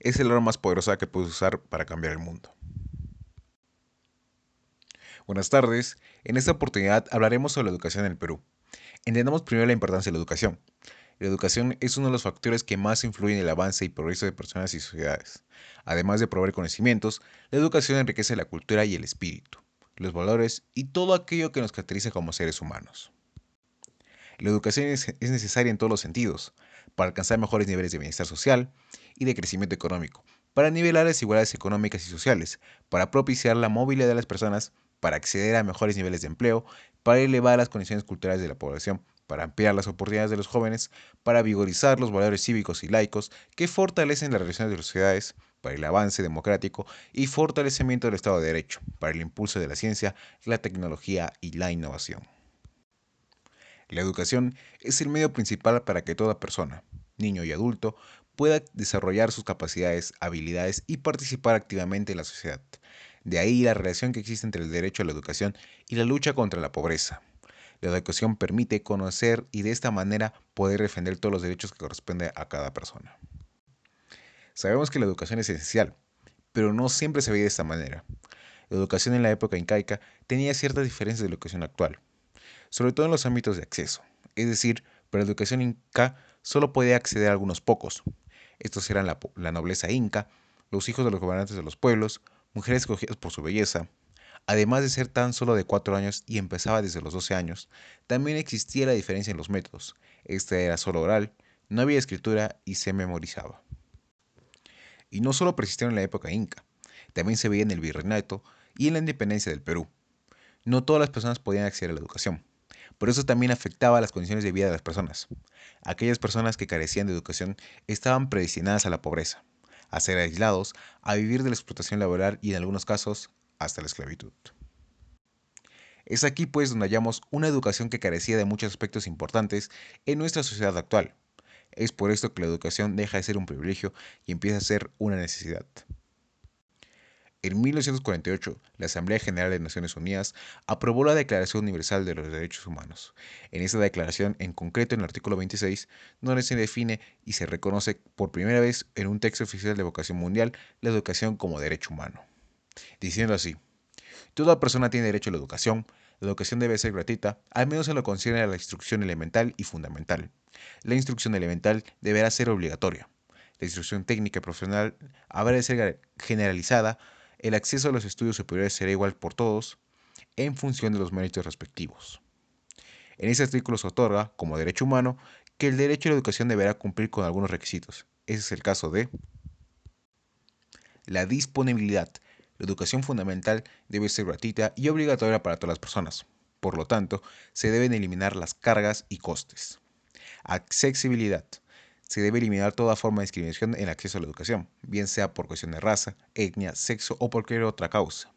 es el arma más poderosa que puedes usar para cambiar el mundo. Buenas tardes, en esta oportunidad hablaremos sobre la educación en el Perú. Entendamos primero la importancia de la educación. La educación es uno de los factores que más influyen en el avance y progreso de personas y sociedades. Además de proveer conocimientos, la educación enriquece la cultura y el espíritu, los valores y todo aquello que nos caracteriza como seres humanos. La educación es, necesaria en todos los sentidos, para alcanzar mejores niveles de bienestar social y de crecimiento económico, para nivelar desigualdades económicas y sociales, para propiciar la movilidad de las personas, para acceder a mejores niveles de empleo, para elevar las condiciones culturales de la población, para ampliar las oportunidades de los jóvenes, para vigorizar los valores cívicos y laicos que fortalecen las relaciones de las sociedades, para el avance democrático y fortalecimiento del Estado de Derecho, para el impulso de la ciencia, la tecnología y la innovación. La educación es el medio principal para que toda persona, niño y adulto, pueda desarrollar sus capacidades, habilidades y participar activamente en la sociedad. De ahí la relación que existe entre el derecho a la educación y la lucha contra la pobreza. La educación permite conocer y de esta manera poder defender todos los derechos que corresponden a cada persona. Sabemos que la educación es esencial, pero no siempre se ve de esta manera. La educación en la época incaica tenía ciertas diferencias de la educación actual sobre todo en los ámbitos de acceso. Es decir, para la educación inca solo podía acceder a algunos pocos. Estos eran la, nobleza inca, los hijos de los gobernantes de los pueblos, mujeres escogidas por su belleza. Además de ser tan solo de cuatro años y empezaba desde los 12 años, también existía la diferencia en los métodos. Esta era solo oral, no había escritura y se memorizaba. Y no solo persistieron en la época inca, también se veía en el virreinato y en la independencia del Perú. No todas las personas podían acceder a la educación. Por eso también afectaba las condiciones de vida de las personas. Aquellas personas que carecían de educación estaban predestinadas a la pobreza, a ser aislados, a vivir de la explotación laboral y en algunos casos hasta la esclavitud. Es aquí pues donde hallamos una educación que carecía de muchos aspectos importantes en nuestra sociedad actual. Es por esto que la educación deja de ser un privilegio y empieza a ser una necesidad. En 1948, la Asamblea General de Naciones Unidas aprobó la Declaración Universal de los Derechos Humanos. En esta declaración, en concreto en el artículo 26, donde se define y se reconoce por primera vez en un texto oficial de vocación mundial la educación como derecho humano. Diciendo así, toda persona tiene derecho a la educación, la educación debe ser gratuita, al menos en lo concierne a la instrucción elemental y fundamental. La instrucción elemental deberá ser obligatoria. La instrucción técnica y profesional habrá de ser generalizada el acceso a los estudios superiores será igual por todos en función de los méritos respectivos. En ese artículo se otorga, como derecho humano, que el derecho a la educación deberá cumplir con algunos requisitos. Ese es el caso de la disponibilidad. La educación fundamental debe ser gratuita y obligatoria para todas las personas. Por lo tanto, se deben eliminar las cargas y costes. Accesibilidad se debe eliminar toda forma de discriminación en el acceso a la educación, bien sea por cuestión de raza, etnia, sexo o por cualquier otra causa.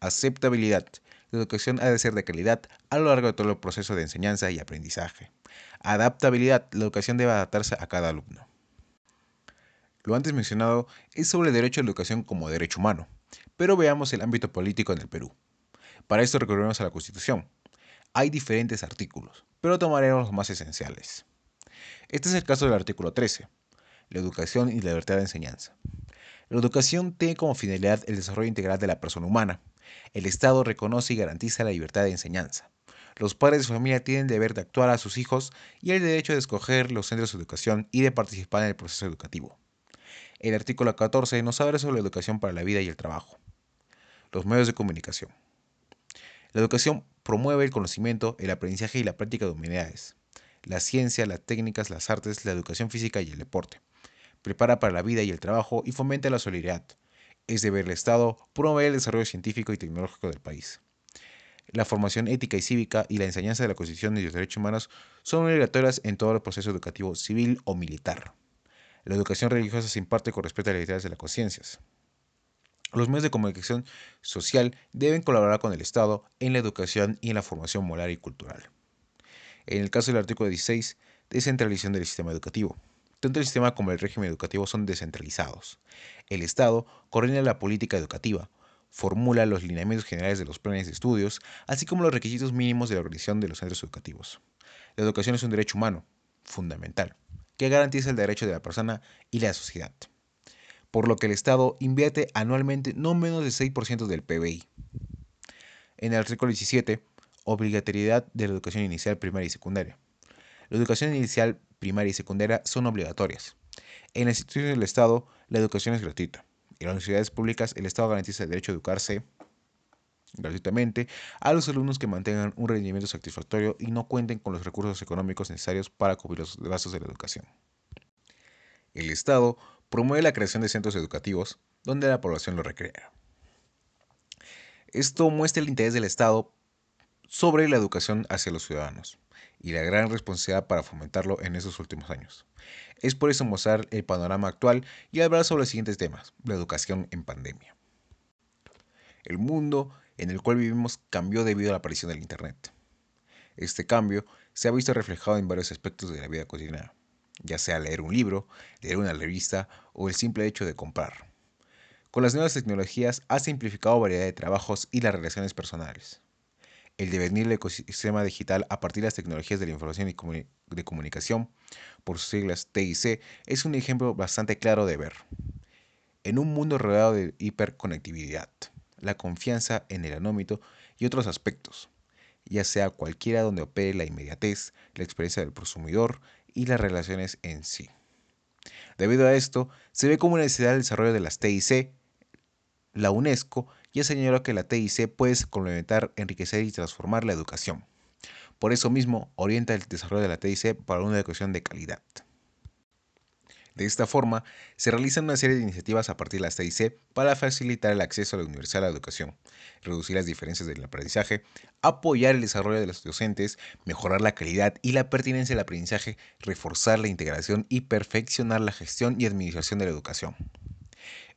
Aceptabilidad. La educación ha de ser de calidad a lo largo de todo el proceso de enseñanza y aprendizaje. Adaptabilidad. La educación debe adaptarse a cada alumno. Lo antes mencionado es sobre el derecho a la educación como derecho humano, pero veamos el ámbito político en el Perú. Para esto recurriremos a la Constitución. Hay diferentes artículos, pero tomaremos los más esenciales. Este es el caso del artículo 13, la educación y la libertad de enseñanza. La educación tiene como finalidad el desarrollo integral de la persona humana. El Estado reconoce y garantiza la libertad de enseñanza. Los padres de familia tienen el deber de actuar a sus hijos y el derecho de escoger los centros de educación y de participar en el proceso educativo. El artículo 14 nos habla sobre la educación para la vida y el trabajo. Los medios de comunicación. La educación promueve el conocimiento, el aprendizaje y la práctica de humanidades la ciencia, las técnicas, las artes, la educación física y el deporte. Prepara para la vida y el trabajo y fomenta la solidaridad. Es deber del Estado promover el desarrollo científico y tecnológico del país. La formación ética y cívica y la enseñanza de la Constitución y los derechos humanos son obligatorias en todo el proceso educativo civil o militar. La educación religiosa se imparte con respeto a las ideas de las conciencias. Los medios de comunicación social deben colaborar con el Estado en la educación y en la formación moral y cultural. En el caso del artículo 16, descentralización del sistema educativo. Tanto el sistema como el régimen educativo son descentralizados. El Estado coordina la política educativa, formula los lineamientos generales de los planes de estudios, así como los requisitos mínimos de la organización de los centros educativos. La educación es un derecho humano, fundamental. que garantiza el derecho de la persona y la sociedad, por lo que el Estado invierte anualmente no menos del 6% del PBI. En el artículo 17, obligatoriedad de la educación inicial, primaria y secundaria. La educación inicial, primaria y secundaria son obligatorias. En las instituciones del Estado, la educación es gratuita. En las universidades públicas, el Estado garantiza el derecho a educarse gratuitamente a los alumnos que mantengan un rendimiento satisfactorio y no cuenten con los recursos económicos necesarios para cubrir los gastos de la educación. El Estado promueve la creación de centros educativos donde la población lo recrea. Esto muestra el interés del Estado sobre la educación hacia los ciudadanos y la gran responsabilidad para fomentarlo en estos últimos años. Es por eso mostrar el panorama actual y hablar sobre los siguientes temas, la educación en pandemia. El mundo en el cual vivimos cambió debido a la aparición del Internet. Este cambio se ha visto reflejado en varios aspectos de la vida cotidiana, ya sea leer un libro, leer una revista o el simple hecho de comprar. Con las nuevas tecnologías ha simplificado variedad de trabajos y las relaciones personales. El devenir del ecosistema digital a partir de las tecnologías de la información y de comunicación, por sus siglas TIC, es un ejemplo bastante claro de ver. En un mundo rodeado de hiperconectividad, la confianza en el anómito y otros aspectos, ya sea cualquiera donde opere la inmediatez, la experiencia del consumidor y las relaciones en sí. Debido a esto, se ve como necesidad del desarrollo de las TIC. La UNESCO ya señaló que la TIC puede complementar, enriquecer y transformar la educación. Por eso mismo, orienta el desarrollo de la TIC para una educación de calidad. De esta forma, se realizan una serie de iniciativas a partir de las TIC para facilitar el acceso a la universal a la educación, reducir las diferencias del aprendizaje, apoyar el desarrollo de los docentes, mejorar la calidad y la pertinencia del aprendizaje, reforzar la integración y perfeccionar la gestión y administración de la educación.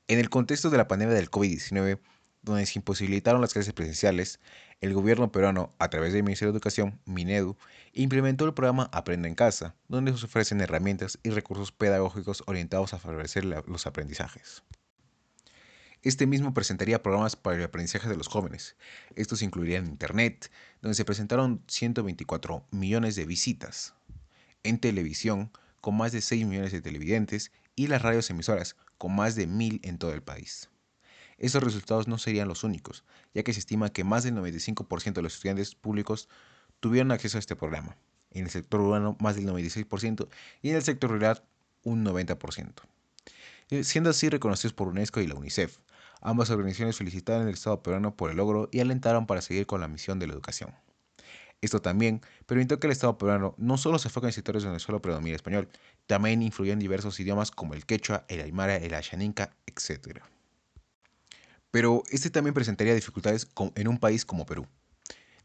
En el contexto de la pandemia del COVID-19, donde se imposibilitaron las clases presenciales, el gobierno peruano, a través del Ministerio de Educación, Minedu, implementó el programa Aprende en Casa, donde se ofrecen herramientas y recursos pedagógicos orientados a favorecer los aprendizajes. Este mismo presentaría programas para el aprendizaje de los jóvenes. Estos incluirían Internet, donde se presentaron 124 millones de visitas, en televisión, con más de 6 millones de televidentes, y las radios emisoras, con más de 1.000 en todo el país. Estos resultados no serían los únicos, ya que se estima que más del 95% de los estudiantes públicos tuvieron acceso a este programa. En el sector urbano más del 96% y en el sector rural un 90%. Eh, siendo así reconocidos por UNESCO y la UNICEF. Ambas organizaciones felicitaron al Estado peruano por el logro y alentaron para seguir con la misión de la educación. Esto también permitió que el Estado peruano no solo se enfoque en sectores donde solo predomina el español, también influyó en diversos idiomas como el quechua, el aymara, el ashaninka, etc. Pero este también presentaría dificultades en un país como Perú,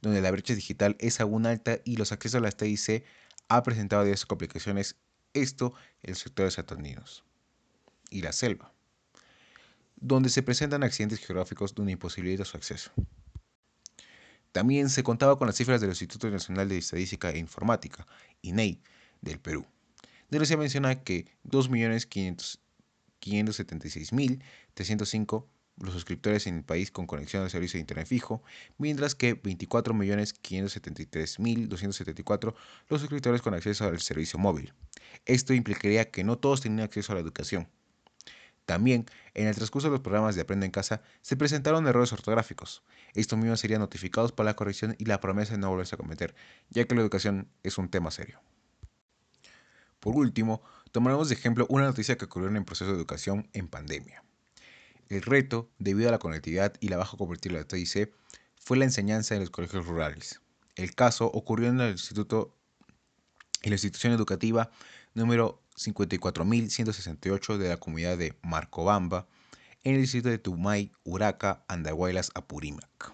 donde la brecha digital es aún alta y los accesos a las TIC ha presentado diversas complicaciones, esto en los sectores atendidos y la selva, donde se presentan accidentes geográficos donde imposibilita su acceso. También se contaba con las cifras del Instituto Nacional de Estadística e Informática, INEI, del Perú, donde se menciona que 2.576.305 los suscriptores en el país con conexión al servicio de Internet fijo, mientras que 24.573.274 los suscriptores con acceso al servicio móvil. Esto implicaría que no todos tenían acceso a la educación. También, en el transcurso de los programas de Aprende en Casa, se presentaron errores ortográficos. Estos mismos serían notificados para la corrección y la promesa de no volverse a cometer, ya que la educación es un tema serio. Por último, tomaremos de ejemplo una noticia que ocurrió en el proceso de educación en pandemia. El reto, debido a la conectividad y la baja cobertura de la TIC, fue la enseñanza en los colegios rurales. El caso ocurrió en el instituto, en la institución educativa número 54.168 de la comunidad de Marcobamba, en el distrito de Tumay, Uraca, Andahuaylas, Apurímac.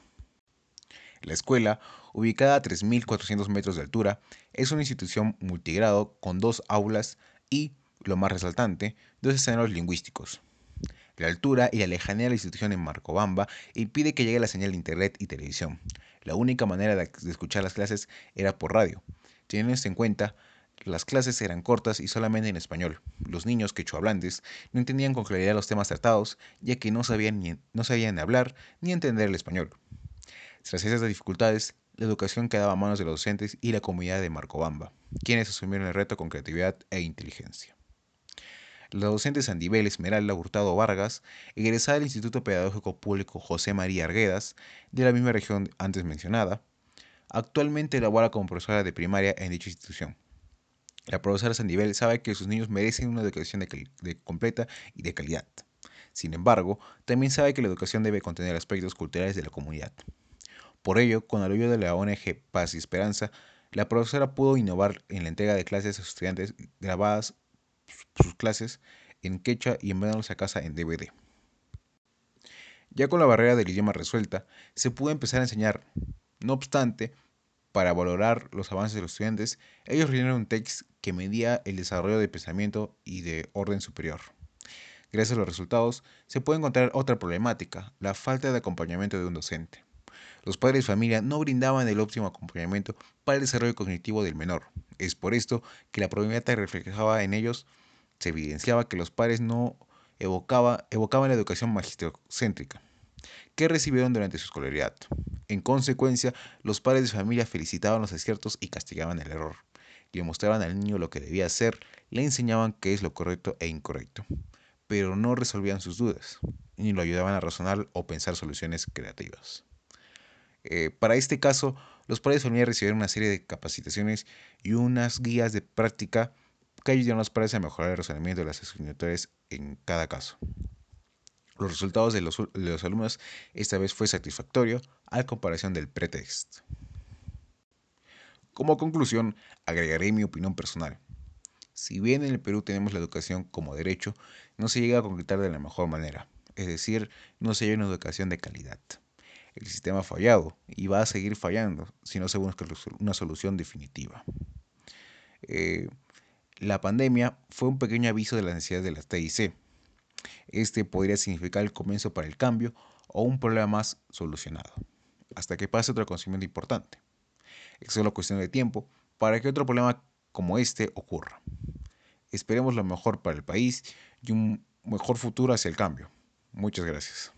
La escuela, ubicada a 3.400 metros de altura, es una institución multigrado con dos aulas y, lo más resaltante, dos escenarios lingüísticos, la altura y la lejanía de la institución en Marcobamba impide que llegue la señal de internet y televisión. La única manera de escuchar las clases era por radio. Teniendo esto en cuenta, las clases eran cortas y solamente en español. Los niños quechohablantes no entendían con claridad los temas tratados, ya que no sabían, ni, no sabían hablar ni entender el español. Tras esas dificultades, la educación quedaba a manos de los docentes y la comunidad de Marcobamba, quienes asumieron el reto con creatividad e inteligencia. La docente Sandibel Esmeralda Hurtado Vargas, egresada del Instituto Pedagógico Público José María Arguedas, de la misma región antes mencionada, actualmente labora como profesora de primaria en dicha institución. La profesora Sandibel sabe que sus niños merecen una educación de, completa y de calidad. Sin embargo, también sabe que la educación debe contener aspectos culturales de la comunidad. Por ello, con el apoyo de la ONG Paz y Esperanza, la profesora pudo innovar en la entrega de clases a sus estudiantes grabadas sus clases en quechua y enviándolos a casa en DVD. Ya con la barrera del idioma resuelta, se pudo empezar a enseñar. No obstante, para valorar los avances de los estudiantes, ellos rellenaron un text que medía el desarrollo de pensamiento y de orden superior. Gracias a los resultados, se puede encontrar otra problemática, la falta de acompañamiento de un docente. Los padres de familia no brindaban el óptimo acompañamiento para el desarrollo cognitivo del menor. Es por esto que la problemática reflejaba en ellos se evidenciaba que los padres no evocaba, evocaban la educación magistrocéntrica que recibieron durante su escolaridad. En consecuencia, los padres de familia felicitaban los aciertos y castigaban el error. Le mostraban al niño lo que debía hacer, le enseñaban qué es lo correcto e incorrecto, pero no resolvían sus dudas, ni lo ayudaban a razonar o pensar soluciones creativas. Eh, para este caso, los padres de familia recibieron una serie de capacitaciones y unas guías de práctica que ayudan a los padres a mejorar el razonamiento de las asignaturas en cada caso. Los resultados de los, alumnos esta vez fue satisfactorio a comparación del pretexto. Como conclusión, agregaré mi opinión personal. Si bien en el Perú tenemos la educación como derecho, no se llega a concretar de la mejor manera, es decir, no se hay una educación de calidad. El sistema ha fallado y va a seguir fallando si no se busca una solución definitiva. Eh, la pandemia fue un pequeño aviso de las necesidades de la TIC. Este podría significar el comienzo para el cambio o un problema más solucionado, hasta que pase otro acontecimiento importante. Es solo cuestión de tiempo para que otro problema como este ocurra. Esperemos lo mejor para el país y un mejor futuro hacia el cambio. Muchas gracias.